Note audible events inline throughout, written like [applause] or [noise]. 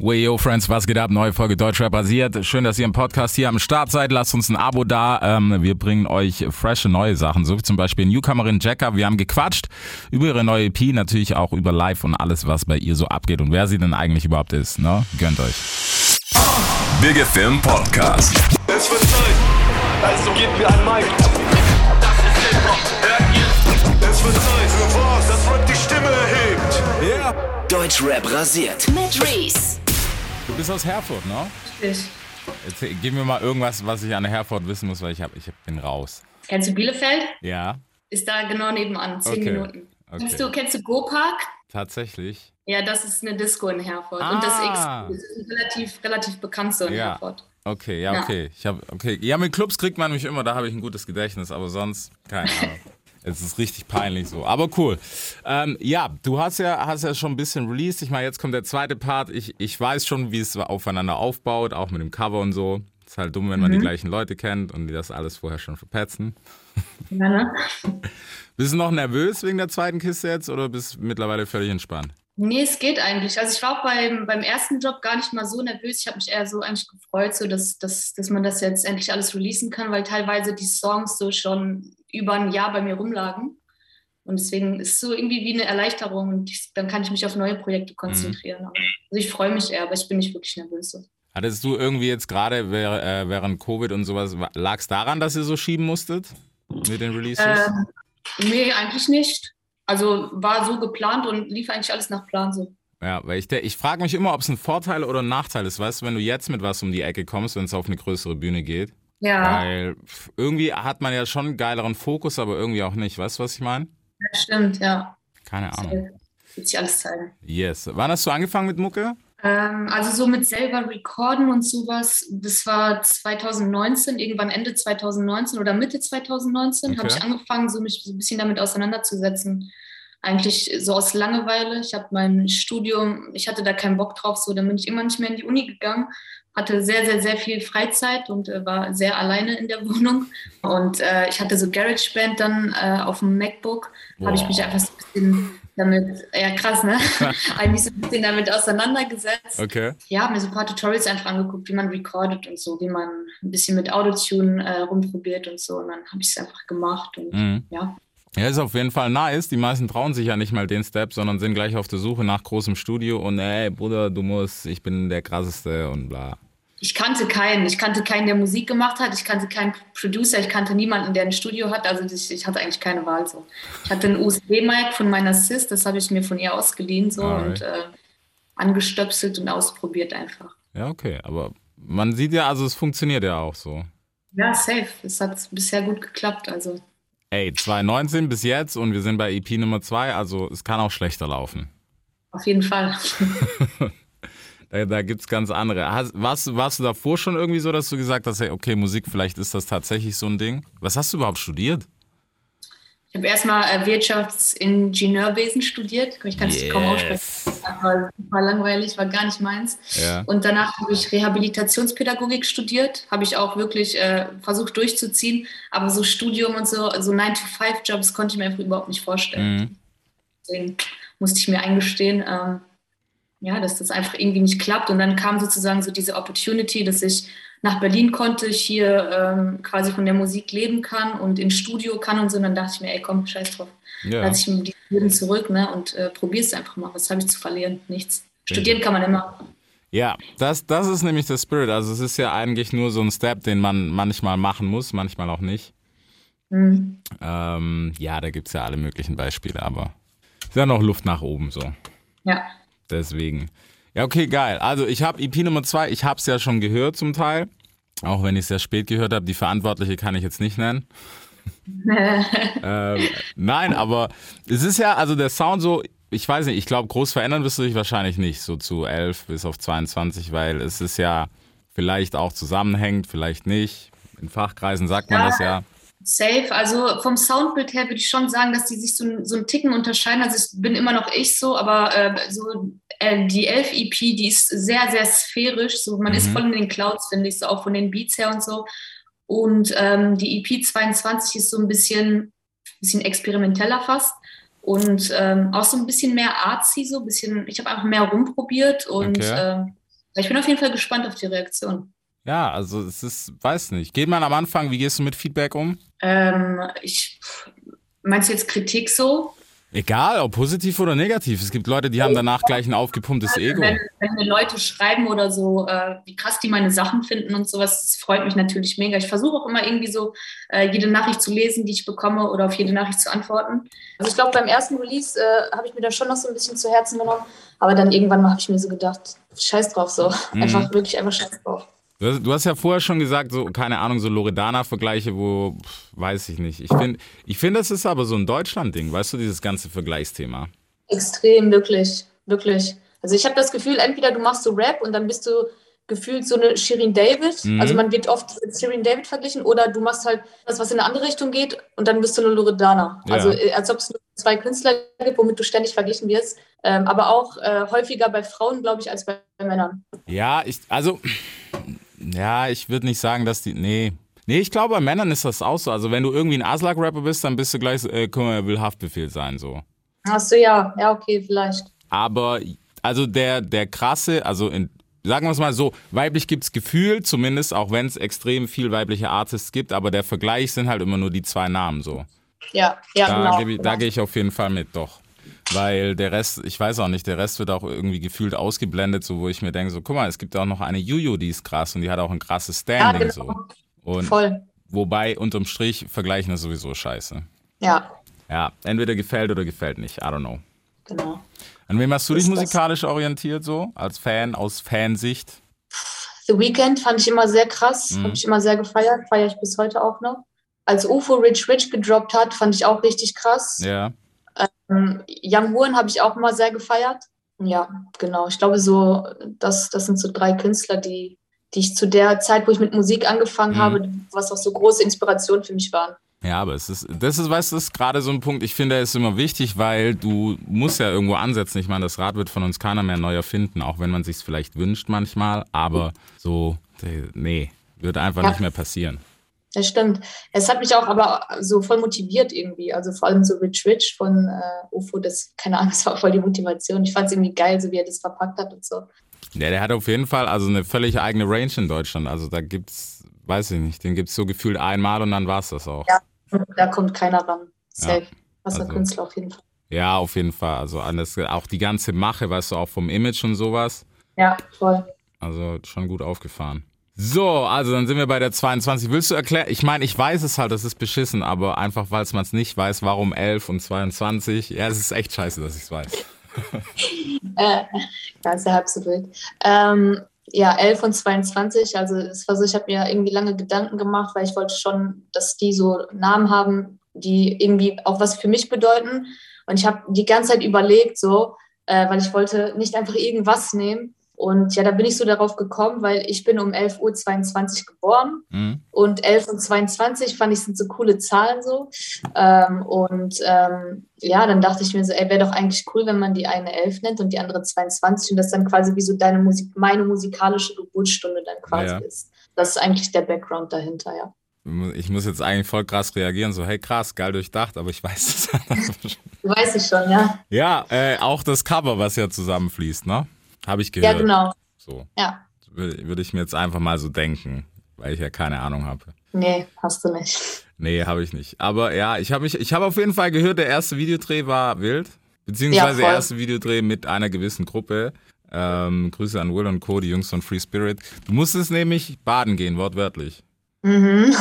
Way yo Friends, was geht ab? Neue Folge Deutschrap basiert. Schön, dass ihr im Podcast hier am Start seid. Lasst uns ein Abo da. Ähm, wir bringen euch frische neue Sachen, so wie zum Beispiel Newcomerin Jacka. Wir haben gequatscht über ihre neue EP, natürlich auch über Live und alles, was bei ihr so abgeht und wer sie denn eigentlich überhaupt ist. Ne? Gönnt euch. Big Film Podcast. Es wird Zeit, also gebt mir ein Mic. Das ist Hip-Hop, hört ihr? Es wird Zeit für was, das Rap die Stimme erhebt. Yeah. Deutschrap rasiert. Mit Reese. Du bist aus Herford, ne? Richtig. Erzähl, gib mir mal irgendwas, was ich an Herford wissen muss, weil ich, hab, ich bin raus. Kennst du Bielefeld? Ja, Ist da genau nebenan, zehn Okay. Minuten. Okay. Kennst du, kennst du Go Park? tatsächlich. Ja, das ist eine Disco in Herford. Und das Ah. X ist relativ, relativ bekannt so in Ja. Herford. Okay, ja, Ja. okay. Ich hab, okay. Ja, mit Clubs kriegt man mich immer, da habe ich ein gutes Gedächtnis, aber sonst, keine Ahnung. [laughs] Es ist richtig peinlich so. Aber cool. Ähm, ja, du hast ja, hast ja schon ein bisschen released. Ich meine, jetzt kommt der zweite Part. Ich, ich weiß schon, wie es aufeinander aufbaut, auch mit dem Cover und so. Ist halt dumm, wenn man die gleichen Leute kennt und die das alles vorher schon verpetzen. Ja, ne? [laughs] Bist du noch nervös wegen der zweiten Kiste jetzt oder bist du mittlerweile völlig entspannt? Nee, es geht eigentlich. Also ich war auch beim, beim ersten Job gar nicht mal so nervös. Ich habe mich eher so eigentlich gefreut, so dass, dass, dass man das jetzt endlich alles releasen kann, weil teilweise die Songs so schon über ein Jahr bei mir rumlagen. Und deswegen ist es so irgendwie wie eine Erleichterung und ich, dann kann ich mich auf neue Projekte konzentrieren. Aber- Also ich freue mich eher, aber ich bin nicht wirklich nervös. So. Hattest du irgendwie jetzt gerade äh, während Covid und sowas, lag es daran, dass ihr so schieben musstet mit den Releases? Ähm, nee, eigentlich nicht. Also war so geplant und lief eigentlich alles nach Plan so. Ja, weil ich, ich frage mich immer, ob es ein Vorteil oder ein Nachteil ist, weißt du, wenn du jetzt mit was um die Ecke kommst, wenn es auf eine größere Bühne geht. Ja, Weil irgendwie hat man ja schon einen geileren Fokus, aber irgendwie auch nicht. Weißt du, was ich meine? das stimmt, ja. Keine Ahnung. Wird sich alles zeigen. Yes. Wann hast du angefangen mit Mucke? Ähm, also so mit selber recorden und sowas, das war 2019, irgendwann Ende 2019 oder Mitte 2019 habe Okay. ich angefangen, so mich so ein bisschen damit auseinanderzusetzen. Eigentlich so aus Langeweile. Ich habe mein Studium, ich hatte da keinen Bock drauf, so dann bin ich immer nicht mehr in die Uni gegangen, hatte sehr, sehr, sehr viel Freizeit und äh, war sehr alleine in der [laughs] Wohnung. Und äh, ich hatte so GarageBand dann äh, auf dem MacBook, habe ich mich einfach so ein bisschen damit, ja krass, ne? mich [laughs] so [laughs] ein bisschen damit auseinandergesetzt Okay. ja, habe mir so ein paar Tutorials einfach angeguckt, wie man recordet und so, wie man ein bisschen mit Autotune äh, rumprobiert und so. Und dann habe ich es einfach gemacht und Mhm. ja. Ja, ist auf jeden Fall nice. Die meisten trauen sich ja nicht mal den Step, sondern sind gleich auf der Suche nach großem Studio und ey, Bruder, du musst, ich bin der krasseste und bla. Ich kannte keinen. Ich kannte keinen, der Musik gemacht hat. Ich kannte keinen Producer. Ich kannte niemanden, der ein Studio hat. Also ich, ich hatte eigentlich keine Wahl so. Ich hatte ein USB-Mic von meiner Sis, das habe ich mir von ihr ausgeliehen so Alright. und äh, angestöpselt und ausprobiert einfach. Ja, okay. Aber man sieht ja, also es funktioniert ja auch so. Ja, safe. Es hat bisher gut geklappt. Also Ey, 2019 bis jetzt und wir sind bei EP Nummer 2, also es kann auch schlechter laufen. auf jeden Fall. [laughs] Da, da gibt es ganz andere. Hast, warst, du- warst du davor schon irgendwie so, dass du gesagt hast, hey, okay, Musik, vielleicht ist das tatsächlich so ein Ding? Was hast du überhaupt studiert? Ich habe erstmal äh, Wirtschaftsingenieurwesen studiert. Ich kann es kaum aussprechen. Das war super langweilig, war gar nicht meins. Ja. Und danach habe ich Rehabilitationspädagogik studiert. Habe ich auch wirklich äh, versucht durchzuziehen. Aber so Studium und so, so 9-to-5-Jobs konnte ich mir einfach überhaupt nicht vorstellen. Mhm. Deswegen musste ich mir eingestehen, ähm, ja, dass das einfach irgendwie nicht klappt. Und dann kam sozusagen so diese Opportunity, dass ich nach Berlin konnte, ich hier ähm, quasi von der Musik leben kann und ins Studio kann und so. Und dann dachte ich mir, ey, komm, scheiß drauf. Ja. Lass ich mir die Leben zurück ne, und äh, probier's einfach mal. Was habe ich zu verlieren? Nichts. Studieren kann man immer. Ja, das, das ist nämlich der Spirit. Also es ist ja eigentlich nur so ein Step, den man manchmal machen muss, manchmal auch nicht. Mhm. Ähm, ja, da gibt es ja alle möglichen Beispiele, aber ist ja noch Luft nach oben so. Ja. Deswegen. Ja, okay, geil. Also ich habe EP Nummer 2, ich habe es ja schon gehört zum Teil. Auch wenn ich es sehr spät gehört habe. Die Verantwortliche kann ich jetzt nicht nennen. [laughs] ähm, nein, aber es ist ja, also der Sound so, ich weiß nicht, ich glaube, groß verändern wirst du dich wahrscheinlich nicht, so zu 11 bis auf 22, weil es ist ja vielleicht auch zusammenhängt, vielleicht nicht. In Fachkreisen sagt man Ja. das ja. Safe. Also vom Soundbild her würde ich schon sagen, dass die sich so, so einen Ticken unterscheiden. Also ich bin immer noch ich so, aber äh, so äh, die 11 EP, die ist sehr, sehr sphärisch. So, man ist Mhm. voll in den Clouds, finde ich, so auch von den Beats her und so. Und ähm, die EP 22 ist so ein bisschen, bisschen experimenteller fast. Und ähm, auch so ein bisschen mehr artsy, so ein bisschen, ich habe einfach mehr rumprobiert und Okay. ähm, Ich bin auf jeden Fall gespannt auf die Reaktion. Ja, also es ist, weiß nicht. Geht man am Anfang, wie gehst du mit Feedback um? Ähm, ich, meinst du jetzt Kritik so? Egal, ob positiv oder negativ. Es gibt Leute, die haben danach gleich ein aufgepumptes Ego. Wenn, wenn mir Leute schreiben oder so, äh, wie krass die meine Sachen finden und sowas, das freut mich natürlich mega. Ich versuche auch immer irgendwie so äh, jede Nachricht zu lesen, die ich bekomme oder auf jede Nachricht zu antworten. Also ich glaube, beim ersten Release äh, habe ich mir da schon noch so ein bisschen zu Herzen genommen, aber dann irgendwann habe ich mir so gedacht, scheiß drauf so. Einfach wirklich einfach scheiß drauf. Du hast, ja vorher schon gesagt, so, keine Ahnung, so Loredana-Vergleiche, wo, weiß ich nicht. Ich finde, ich find, das ist aber so ein Deutschland-Ding, weißt du, dieses ganze Vergleichsthema. Extrem, wirklich, wirklich. Also ich habe das Gefühl, entweder du machst so Rap und dann bist du gefühlt so eine Shirin David. Mhm. Also man wird oft mit Shirin David verglichen oder du machst halt das, was in eine andere Richtung geht und dann bist du eine Loredana. Ja. Also äh, als ob es nur zwei Künstler gibt, womit du ständig verglichen wirst. Ähm, aber auch äh, häufiger bei Frauen, glaube ich, als bei Männern. Ja, ich, also, ja, ich würde nicht sagen, dass die, nee. Nee, ich glaube, bei Männern ist das auch so. Also, wenn du irgendwie ein Aslak-Rapper bist, dann bist du gleich, so, äh, guck mal, er will Haftbefehl sein, so. Achso, ja, ja, okay, vielleicht. Aber, also der, der krasse, also in, sagen wir es mal so, weiblich gibt's Gefühl, zumindest, auch wenn es extrem viel weibliche Artists gibt, aber der Vergleich sind halt immer nur die zwei Namen, so. Ja, ja, Da, genau. geb ich, da gehe ich auf jeden Fall mit, doch. Weil der Rest, ich weiß auch nicht, der Rest wird auch irgendwie gefühlt ausgeblendet, so wo ich mir denke, so guck mal, es gibt auch noch eine Juju, die ist krass und die hat auch ein krasses ja, Standing genau. so. Und Voll. wobei unterm Strich vergleichen ist sowieso scheiße. Ja, Ja, entweder gefällt oder gefällt nicht, I don't know. genau. An wem hast du dich musikalisch orientiert so, als Fan, aus Fansicht? The Weeknd fand ich immer sehr krass, Mhm. habe ich immer sehr gefeiert, feiere ich bis heute auch noch. Als UFO Rich Rich gedroppt hat, fand ich auch richtig krass. Ja. Ähm, Young Horn habe ich auch immer sehr gefeiert. Ja, genau. Ich glaube, so, das, das sind so drei Künstler, die, die ich zu der Zeit, wo ich mit Musik angefangen Mhm. habe, was auch so große Inspiration für mich waren. Ja, aber es ist, das ist, weißt du, ist gerade so ein Punkt, ich finde, der ist immer wichtig, weil du musst ja irgendwo ansetzen. Ich meine, das Rad wird von uns keiner mehr neu erfinden, auch wenn man sich vielleicht wünscht manchmal, aber so, nee, wird einfach Ja. nicht mehr passieren. Das stimmt. Es hat mich auch aber so voll motiviert irgendwie. Also vor allem so Rich Rich von äh, UFO, das, keine Ahnung, [laughs] das war voll die Motivation. Ich fand es irgendwie geil, so wie er das verpackt hat und so. Ja, der hat auf jeden Fall also eine völlig eigene Range in Deutschland. Also da gibt's, weiß ich nicht, den gibt's so gefühlt einmal und dann war's das auch. Ja. Da kommt keiner ran. Safe. Was ein Also- Künstler auf jeden Fall. Ja, auf jeden Fall. Also alles, auch die ganze Mache, weißt du, auch vom Image und sowas. Ja, voll. Also schon gut aufgefahren. So, also dann sind wir bei der 22. Willst du erklären? Ich meine, ich weiß es halt, das ist beschissen, aber einfach, weil man es nicht weiß, warum 11 und 22? Ja, es ist echt scheiße, dass ich es weiß. [laughs] Äh, so wild. Ähm, ja, 11 und 22, also es war so, ich habe mir irgendwie lange Gedanken gemacht, weil ich wollte schon, dass die so Namen haben, die irgendwie auch was für mich bedeuten. Und ich habe die ganze Zeit überlegt, so, äh, weil ich wollte nicht einfach irgendwas nehmen. Und ja, da bin ich so darauf gekommen, weil ich bin um 11.22 Uhr geboren Hm? und 11 und 22 fand ich sind so coole Zahlen so. Ähm, und ähm, ja, dann dachte ich mir so, ey, wäre doch eigentlich cool, wenn man die eine 11 nennt und die andere 22 und das dann quasi wie so deine Musik, meine musikalische Geburtsstunde dann quasi Ja. ist. Das ist eigentlich der Background dahinter, ja. Ich muss jetzt eigentlich voll krass reagieren, so, hey krass, geil durchdacht, aber ich weiß es Du weißt es schon, ja? Ja, äh, auch das Cover, was ja zusammenfließt, ne? Habe ich gehört. Ja, genau. So, Ja. würde würde ich mir jetzt einfach mal so denken, weil ich ja keine Ahnung habe. Nee, hast du nicht. Nee, habe ich nicht. Aber ja, ich habe mich, ich habe auf jeden Fall gehört, der erste Videodreh war wild. Beziehungsweise Ja, der erste Videodreh mit einer gewissen Gruppe. Ähm, Grüße an Will und Co., die Jungs von Free Spirit. Du musstest nämlich baden gehen, wortwörtlich. Mhm. [laughs]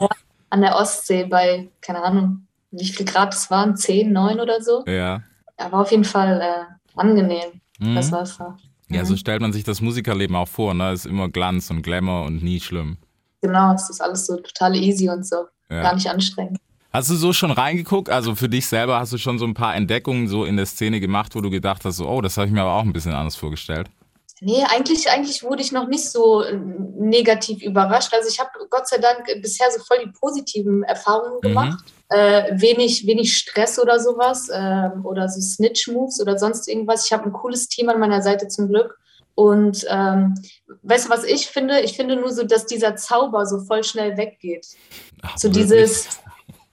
ja, an der Ostsee bei, keine Ahnung, wie viel Grad es waren, 10, 9 oder so. Ja. War auf jeden Fall äh, angenehm, Mhm. das Wasser. Ja, so stellt man sich das Musikerleben auch vor, ne? Ist immer Glanz und Glamour und nie schlimm. Genau, es ist alles so total easy und so. Ja. Gar nicht anstrengend. Hast du so schon reingeguckt? Also für dich selber hast du schon so ein paar Entdeckungen so in der Szene gemacht, wo du gedacht hast, so, oh, das habe ich mir aber auch ein bisschen anders vorgestellt. Nee, eigentlich, eigentlich wurde ich noch nicht so äh, negativ überrascht. Also ich habe Gott sei Dank bisher so voll die positiven Erfahrungen gemacht. Äh, wenig, wenig Stress oder sowas ähm, oder so Snitch-Moves oder sonst irgendwas. Ich habe ein cooles Team an meiner Seite zum Glück. Und ähm, weißt du, was ich finde? Ich finde nur so, dass dieser Zauber so voll schnell weggeht. Ach, So wirklich? dieses,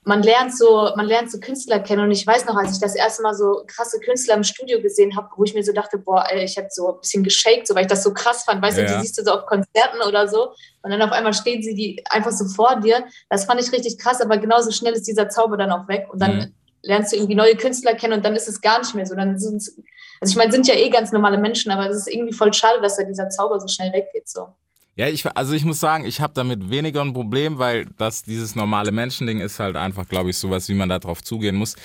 man lernt so, man lernt so Künstler kennen. Und ich weiß noch, als ich das erste Mal so krasse Künstler im Studio gesehen habe, wo ich mir so dachte, boah, ey, ich habe so ein bisschen geshaked, so, weil ich das so krass fand. Weißt Ja, du, die siehst du so auf Konzerten oder so. Und dann auf einmal stehen sie die einfach so vor dir. Das fand ich richtig krass, aber genauso schnell ist dieser Zauber dann auch weg. Und dann Mhm. lernst du irgendwie neue Künstler kennen und dann ist es gar nicht mehr so. Dann sind's, also ich meine, sind ja eh ganz normale Menschen, aber es ist irgendwie voll schade, dass da dieser Zauber so schnell weggeht. So. Ja, ich, also ich muss sagen, ich habe damit weniger ein Problem, weil das dieses normale Menschending ist halt einfach, glaube ich, sowas, wie man da drauf zugehen muss.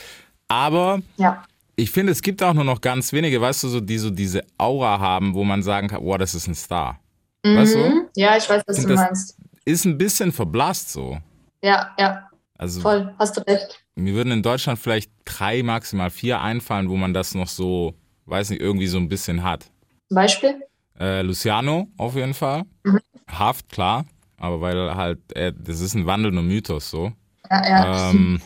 Aber Ja. ich finde, es gibt auch nur noch ganz wenige, weißt du, so, die so diese Aura haben, wo man sagen kann, boah, das ist ein Star. Weißt du? Mhm. Ja, ich weiß, was Und du meinst. Ist ein bisschen verblasst so. Ja, ja, Also voll. Hast du recht. mir würden in Deutschland vielleicht drei, maximal vier einfallen, wo man das noch so, weiß nicht, irgendwie so ein bisschen hat. Zum Beispiel? Äh, Luciano auf jeden Fall. Mhm. Haft, klar. Aber weil halt, er, das ist ein wandelnder Mythos so. Ja, ja, Ähm,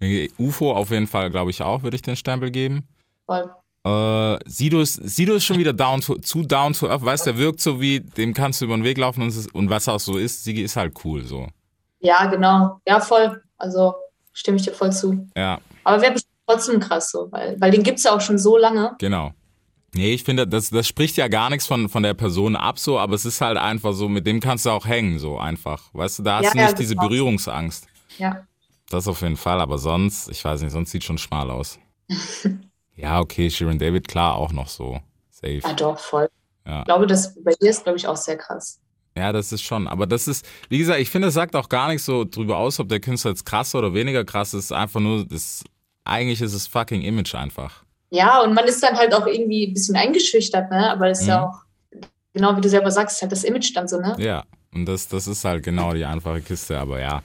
[laughs] UFO auf jeden Fall, glaube ich auch, würde ich den Stempel geben. voll. Äh, Sido, ist, Sido ist schon wieder down to, zu down to earth, weißt du, der wirkt so wie, dem kannst du über den Weg laufen und, ist, und was auch so ist, Sigi ist halt cool so. Ja, genau. Ja, voll. Also stimme ich dir voll zu. Ja, Aber wäre bestimmt trotzdem krass so, weil, weil den gibt es ja auch schon so lange. genau. Nee, ich finde, das, das spricht ja gar nichts von, von der Person ab so, aber es ist halt einfach so, mit dem kannst du auch hängen so einfach. Weißt du, da hast Ja, du ja, nicht diese genau. Berührungsangst. Ja. Das auf jeden Fall, aber sonst, ich weiß nicht, sonst sieht schon schmal aus. [laughs] ja, okay, Sharon David, klar, auch noch so. Safe. Ja, doch, voll. Ja. Ich glaube, das bei dir ist, glaube ich, auch sehr krass. Ja, das ist schon. Aber das ist, wie gesagt, ich finde, es sagt auch gar nicht so drüber aus, ob der Künstler jetzt krass oder weniger krass ist. Einfach nur, das, eigentlich ist es fucking Image einfach. Ja, und man ist dann halt auch irgendwie ein bisschen eingeschüchtert, ne? Aber das ist ja Mhm. auch, genau wie du selber sagst, halt das Image dann so, ne? Ja. Und das, das ist halt genau die einfache Kiste. Aber ja,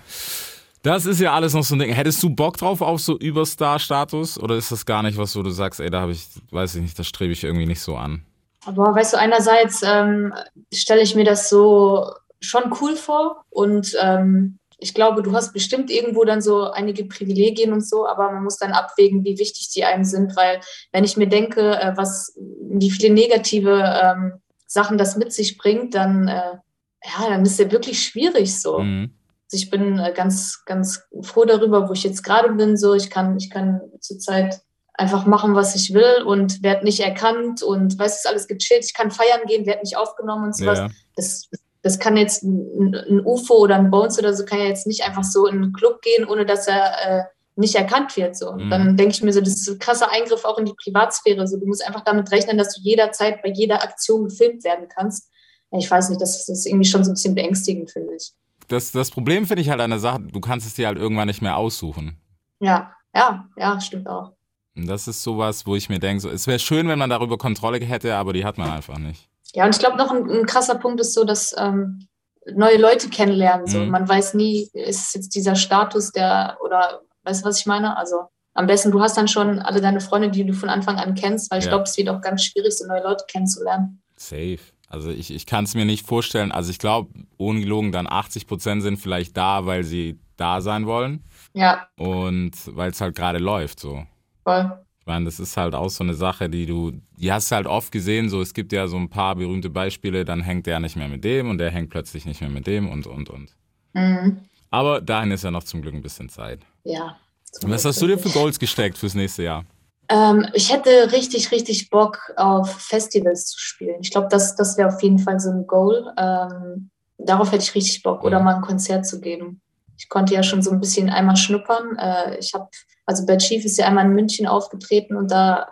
das ist ja alles noch so ein Ding. Hättest du Bock drauf auf so Überstar-Status? Oder ist das gar nicht was, wo du sagst, ey, da habe ich, weiß ich nicht, das strebe ich irgendwie nicht so an? Aber weißt du, einerseits ähm, stelle ich mir das so schon cool vor und ähm, ich glaube, du hast bestimmt irgendwo dann so einige Privilegien und so, aber man muss dann abwägen, wie wichtig die einem sind, weil wenn ich mir denke, äh, was, wie viele negative ähm, Sachen das mit sich bringt, dann, äh, ja, dann ist der wirklich schwierig so. Mhm. Also ich bin äh, ganz, ganz froh darüber, wo ich jetzt gerade bin. So, ich kann, ich kann zurzeit einfach machen, was ich will und werde nicht erkannt und weiß es alles gechillt. Ich kann feiern gehen, werde nicht aufgenommen und sowas. Ja. Das, das kann jetzt ein, ein UFO oder ein Bones oder so kann ja jetzt nicht einfach so in einen Club gehen, ohne dass er äh, nicht erkannt wird. So. Und Mhm. dann denke ich mir so, das ist ein krasser Eingriff auch in die Privatsphäre. So, du musst einfach damit rechnen, dass du jederzeit bei jeder Aktion gefilmt werden kannst. Ich weiß nicht, das, das ist irgendwie schon so ein bisschen beängstigend, finde ich. Das, das Problem finde ich halt an der Sache, du kannst es dir halt irgendwann nicht mehr aussuchen. Ja, ja, ja, stimmt auch. Das ist sowas, wo ich mir denke, so, es wäre schön, wenn man darüber Kontrolle hätte, aber die hat man einfach nicht. Ja, und ich glaube, noch ein, ein krasser Punkt ist so, dass ähm, neue Leute kennenlernen. So. Mhm. Man weiß nie, ist jetzt dieser Status, der, oder weißt du, was ich meine? Also am besten, du hast dann schon alle deine Freunde, die du von Anfang an kennst, weil ich Ja. glaube, es wird auch ganz schwierig, so neue Leute kennenzulernen. Safe. Also ich, ich kann es mir nicht vorstellen. Also ich glaube, ohne gelogen, dann 80 Prozent sind vielleicht da, weil sie da sein wollen Ja, und weil es halt gerade läuft so. voll. Ich meine, das ist halt auch so eine Sache, die du, die hast halt oft gesehen, so es gibt ja so ein paar berühmte Beispiele, dann hängt der nicht mehr mit dem und der hängt plötzlich nicht mehr mit dem und und und. Mhm. Aber dahin ist ja noch zum Glück ein bisschen Zeit. Ja. Und was hast du dir für Goals gesteckt fürs nächste Jahr? Ähm, ich hätte richtig, richtig Bock auf Festivals zu spielen. Ich glaube, das, das wäre auf jeden Fall so ein Goal. Ähm, darauf hätte ich richtig Bock. Oder Mhm. mal ein Konzert zu geben. Ich konnte ja schon so ein bisschen einmal schnuppern. Äh, ich habe, also Bad Chief ist ja einmal in München aufgetreten und da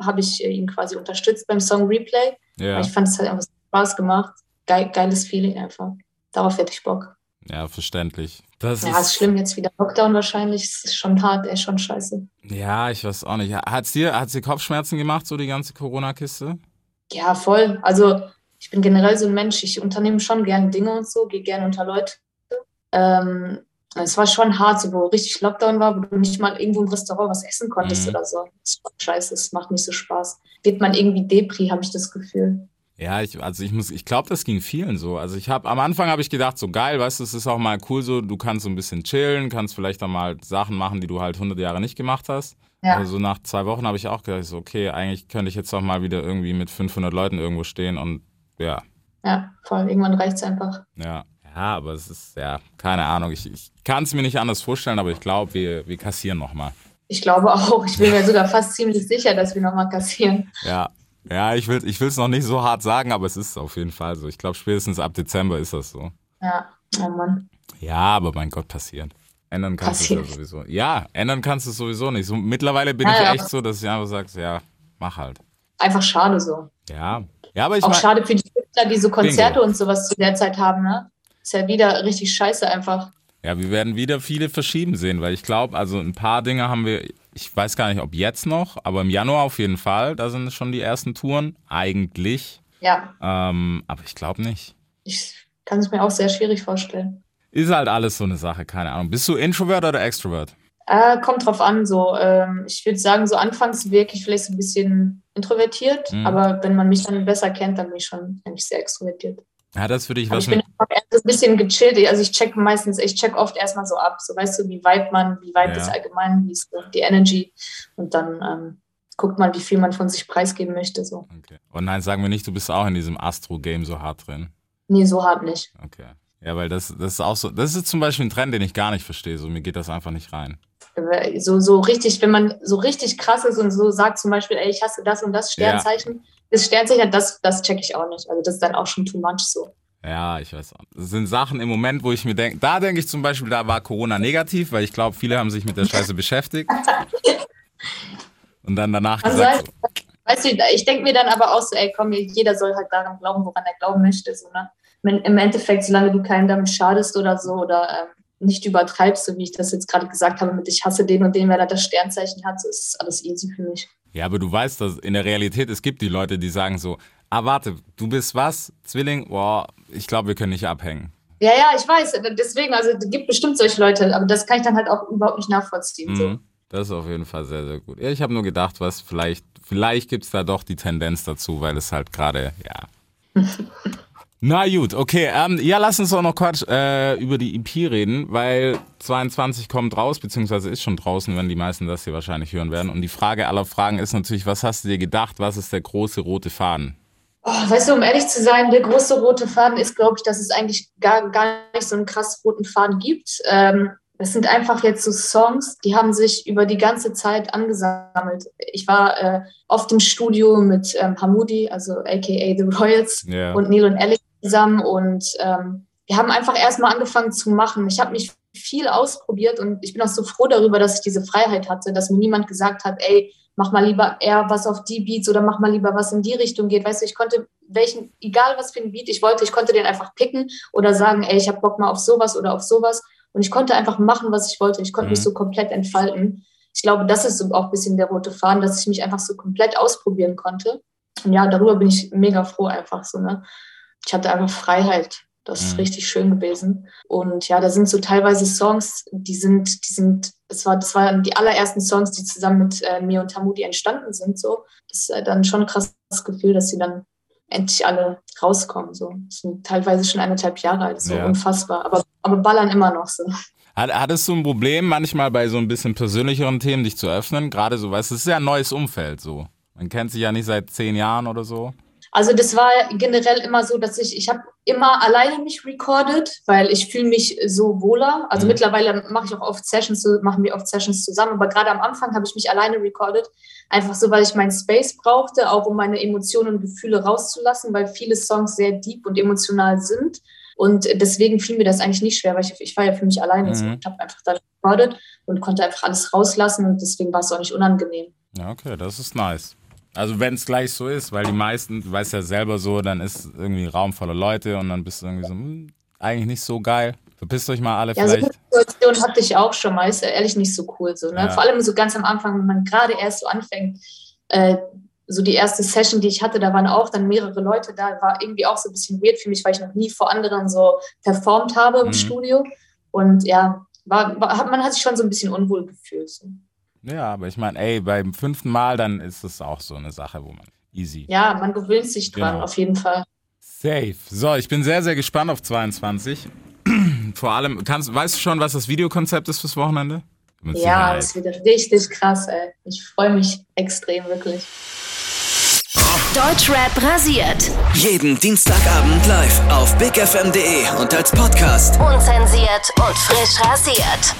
habe ich ihn quasi unterstützt beim Song Replay. Ja, Ich fand es halt einfach Spaß gemacht. Geil, geiles Feeling einfach. Darauf hätte ich Bock. ja, verständlich. Das Ja, ist schlimm jetzt wieder Lockdown wahrscheinlich. Es ist schon hart, ey, schon scheiße. Ja, ich weiß auch nicht. Hat's dir, hat's dir Kopfschmerzen gemacht, so die ganze Corona-Kiste? Ja, voll. Also ich bin generell so ein Mensch, ich unternehme schon gerne Dinge und so, gehe gerne unter Leute. Ähm, es war schon hart, so wo richtig Lockdown war, wo du nicht mal irgendwo im Restaurant was essen konntest Mhm. oder so. Das ist scheiße, es macht nicht so Spaß. Wird man irgendwie Depri, habe ich das Gefühl. Ja, ich, also ich muss, ich glaube, das ging vielen so. Also ich habe am Anfang habe ich gedacht, so geil, weißt du, es ist auch mal cool so, du kannst so ein bisschen chillen, kannst vielleicht auch mal Sachen machen, die du halt 100 Jahre nicht gemacht hast. Ja. Also nach zwei Wochen habe ich auch gedacht, so, okay, eigentlich könnte ich jetzt auch mal wieder irgendwie mit 500 Leuten irgendwo stehen und ja, Ja, voll. Irgendwann reicht es einfach. ja. Ja, aber es ist, ja, keine Ahnung. Ich, ich kann es mir nicht anders vorstellen, aber ich glaube, wir, wir kassieren nochmal. Ich glaube auch. Ich bin mir sogar fast ziemlich sicher, dass wir nochmal kassieren. Ja. Ja, ich will es noch nicht so hart sagen, aber es ist auf jeden Fall so. Ich glaube, spätestens ab Dezember ist das so. Ja, oh Mann. Ja, aber mein Gott, passiert. Ändern kannst du es ja sowieso. Ja, ändern kannst du es sowieso nicht. So, mittlerweile bin Ja, ich ja. echt so, dass ich einfach sage, ja, mach halt. Einfach schade so. Ja. Ja, aber ich Auch schade für die Künstler, die so Konzerte Bingo. und sowas zu der Zeit haben, ne? Ist ja wieder richtig scheiße einfach. Ja, wir werden wieder viele verschieben sehen, weil ich glaube, also ein paar Dinge haben wir, ich weiß gar nicht, ob jetzt noch, aber im Januar auf jeden Fall, da sind schon die ersten Touren, eigentlich. Ja, Ähm, aber ich glaube nicht. ich kann es mir auch sehr schwierig vorstellen. Ist halt alles so eine Sache, keine Ahnung. Bist du Introvert oder Extrovert? Äh, kommt drauf an, so. Ähm, ich würde sagen, so anfangs wirklich vielleicht so ein bisschen introvertiert, Mhm. aber wenn man mich dann besser kennt, dann bin ich schon eigentlich sehr extrovertiert. Hat das für dich was ich bin erst ein bisschen gechillt. Also ich check meistens, ich check oft erstmal so ab, so weißt du, wie weit man, wie weit Ja. ist allgemein, wie ist die Energy und dann ähm, guckt man, wie viel man von sich preisgeben möchte. So. Okay. Und nein, sagen wir nicht, du bist auch in diesem Astro-Game so hart drin. Nee, so hart nicht. Okay. Ja, weil das, das ist auch so, das ist zum Beispiel ein Trend, den ich gar nicht verstehe. So, mir geht das einfach nicht rein. So, so richtig, wenn man so richtig krass ist und so sagt zum Beispiel, ey, ich hasse das und das Sternzeichen, das Sternzeichen, das, das check ich auch nicht. Also das ist dann auch schon too much so. Ja, ich weiß auch. Das sind Sachen im Moment, wo ich mir denke, da denke ich zum Beispiel, da war Corona negativ, weil ich glaube, viele haben sich mit der Scheiße beschäftigt. [laughs] Und dann danach Also, gesagt, so, Weißt du, ich denke mir dann aber auch so, ey, komm, jeder soll halt daran glauben, woran er glauben möchte. So, ne? Im Endeffekt, solange du keinem damit schadest oder so oder ähm, nicht übertreibst, so wie ich das jetzt gerade gesagt habe, mit ich hasse den und den, weil er das Sternzeichen hat, so ist es alles easy für mich. ja, aber du weißt, dass in der Realität, es gibt die Leute, die sagen so, ah, warte, du bist was? Zwilling? Boah, ich glaube, wir können nicht abhängen. Ja, ja, ich weiß. Deswegen, also es gibt bestimmt solche Leute, aber das kann ich dann halt auch überhaupt nicht nachvollziehen. So. Mhm. Das ist auf jeden Fall sehr, sehr gut. Ja, ich habe nur gedacht, was vielleicht, vielleicht gibt es da doch die Tendenz dazu, weil es halt gerade, ja. [laughs] Na gut, okay. Ähm, ja, lass uns auch noch kurz äh, über die EP reden, weil 22 kommt raus, beziehungsweise ist schon draußen, wenn die meisten das hier wahrscheinlich hören werden. Und die Frage aller Fragen ist natürlich, was hast du dir gedacht? Was ist der große rote Faden? Oh, weißt du, um ehrlich zu sein, der große rote Faden ist, glaube ich, dass es eigentlich gar, gar nicht so einen krass roten Faden gibt. Ähm, es sind einfach jetzt so Songs, die haben sich über die ganze Zeit angesammelt. Ich war äh, oft im Studio mit ähm, Hamudi, also aka The Royals Ja. und Neil und Alex zusammen und ähm, wir haben einfach erstmal angefangen zu machen. Ich habe mich viel ausprobiert und ich bin auch so froh darüber, dass ich diese Freiheit hatte, dass mir niemand gesagt hat, ey, mach mal lieber eher was auf die Beats oder mach mal lieber was in die Richtung geht. Weißt du, ich konnte welchen, egal was für ein Beat ich wollte, ich konnte den einfach picken oder sagen, ey, ich habe Bock mal auf sowas oder auf sowas. Und ich konnte einfach machen, was ich wollte. Ich konnte mich Mhm. so komplett entfalten. Ich glaube, das ist so auch ein bisschen der rote Faden, dass ich mich einfach so komplett ausprobieren konnte. Und ja, darüber bin ich mega froh einfach so, ne? Ich hatte einfach Freiheit. Das ist Mhm. richtig schön gewesen. Und ja, da sind so teilweise Songs, die sind, die sind, das war, das waren die allerersten Songs, die zusammen mit äh, mir und Tamudi entstanden sind. So, das ist äh, dann schon ein krasses Gefühl, dass sie dann endlich alle rauskommen. So, das sind teilweise schon eineinhalb Jahre alt, so Ja. unfassbar. Aber, aber ballern immer noch so. Hat- Hattest du ein Problem, manchmal bei so ein bisschen persönlicheren Themen dich zu öffnen? Gerade so, weißt du, es ist ja ein neues Umfeld so. Man kennt sich ja nicht seit zehn Jahren oder so. Also das war generell immer so, dass ich, ich habe immer alleine mich recorded, weil ich fühle mich so wohler. Also Mhm. mittlerweile mache ich auch oft Sessions, so- machen wir oft Sessions zusammen, aber gerade am Anfang habe ich mich alleine recorded, einfach so, weil ich meinen Space brauchte, auch um meine Emotionen und Gefühle rauszulassen, weil viele Songs sehr deep und emotional sind. Und deswegen fiel mir das eigentlich nicht schwer, weil ich, ich war ja für mich alleine so. Mhm. Ich habe einfach da recorded und konnte einfach alles rauslassen und deswegen war es auch nicht unangenehm. Ja, okay, das ist nice. Also wenn es gleich so ist, weil die meisten, du weißt ja selber so, dann ist irgendwie ein Raum voller Leute und dann bist du irgendwie so, hm, eigentlich nicht so geil. Verpisst euch mal alle Ja, so eine vielleicht. Situation hatte ich auch schon mal. Ist ja ehrlich nicht so cool. So, ne? Ja. Vor allem so ganz am Anfang, wenn man gerade erst so anfängt. Äh, so die erste Session, die ich hatte, da waren auch dann mehrere Leute da. War irgendwie auch so ein bisschen weird für mich, weil ich noch nie vor anderen so performt habe im Mhm. Studio. Und ja, war, war, hat, man hat sich schon so ein bisschen unwohl gefühlt. So. Ja, aber ich meine, ey, beim fünften Mal, dann ist es auch so eine Sache, wo man easy. Ja, man gewöhnt sich dran, Genau. auf jeden Fall. Safe. So, ich bin sehr, sehr gespannt auf 22. [clears throat] Vor allem, kannst, weißt du schon, was das Videokonzept ist fürs Wochenende? Mit Ja, Sicherheit. das wird richtig krass, ey. Ich freue mich extrem, wirklich. Deutschrap rasiert. Jeden Dienstagabend live auf bigfm.de und als Podcast. Unzensiert und frisch rasiert.